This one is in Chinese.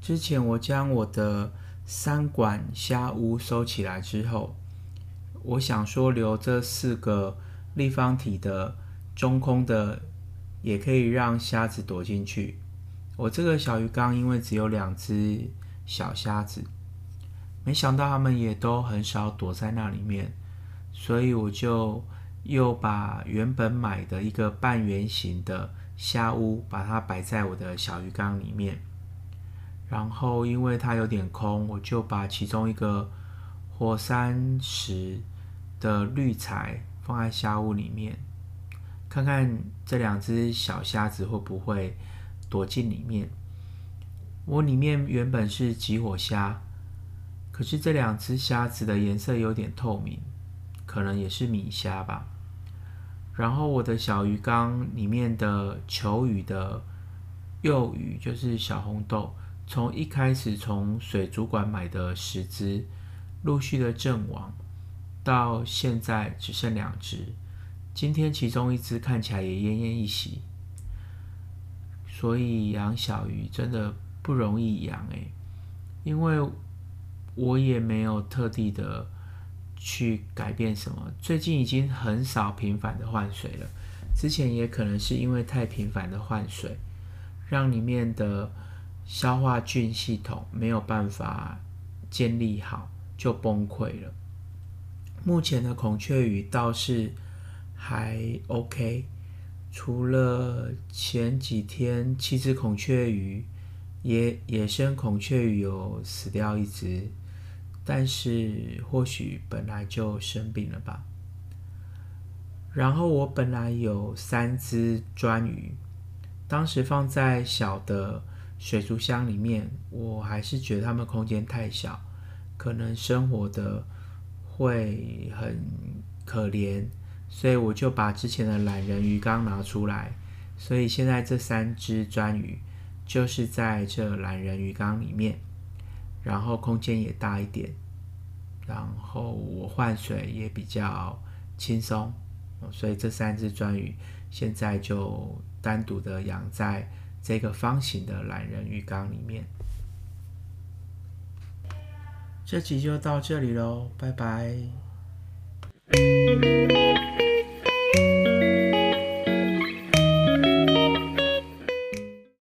之前我将我的三管虾屋收起来之后，我想说留这四个立方体的中空的，也可以让虾子躲进去。我这个小鱼缸因为只有两只小虾子，没想到它们也都很少躲在那里面，所以我就又把原本买的一个半圆形的虾屋，把它摆在我的小鱼缸里面。然后因为它有点空，我就把其中一个火山石的滤材放在虾屋里面，看看这两只小虾子会不会躲进里面。我里面原本是极火虾，可是这两只虾子的颜色有点透明，可能也是米虾吧。然后我的小鱼缸里面的球鱼的幼鱼就是小红豆。从一开始从水族馆买的十只，陆续的阵亡，到现在只剩两只。今天其中一只看起来也奄奄一息。所以养小鱼真的不容易养诶，因为我也没有特地的去改变什么。最近已经很少频繁的换水了，之前也可能是因为太频繁的换水，让里面的。消化菌系统没有办法建立好，就崩溃了。目前的孔雀鱼倒是还 OK，除了前几天七只孔雀鱼，野野生孔雀鱼有死掉一只，但是或许本来就生病了吧。然后我本来有三只鳄鱼，当时放在小的。水族箱里面，我还是觉得它们空间太小，可能生活的会很可怜，所以我就把之前的懒人鱼缸拿出来，所以现在这三只鳄鱼就是在这懒人鱼缸里面，然后空间也大一点，然后我换水也比较轻松，所以这三只鳄鱼现在就单独的养在。这个方形的懒人浴缸里面，这集就到这里喽，拜拜。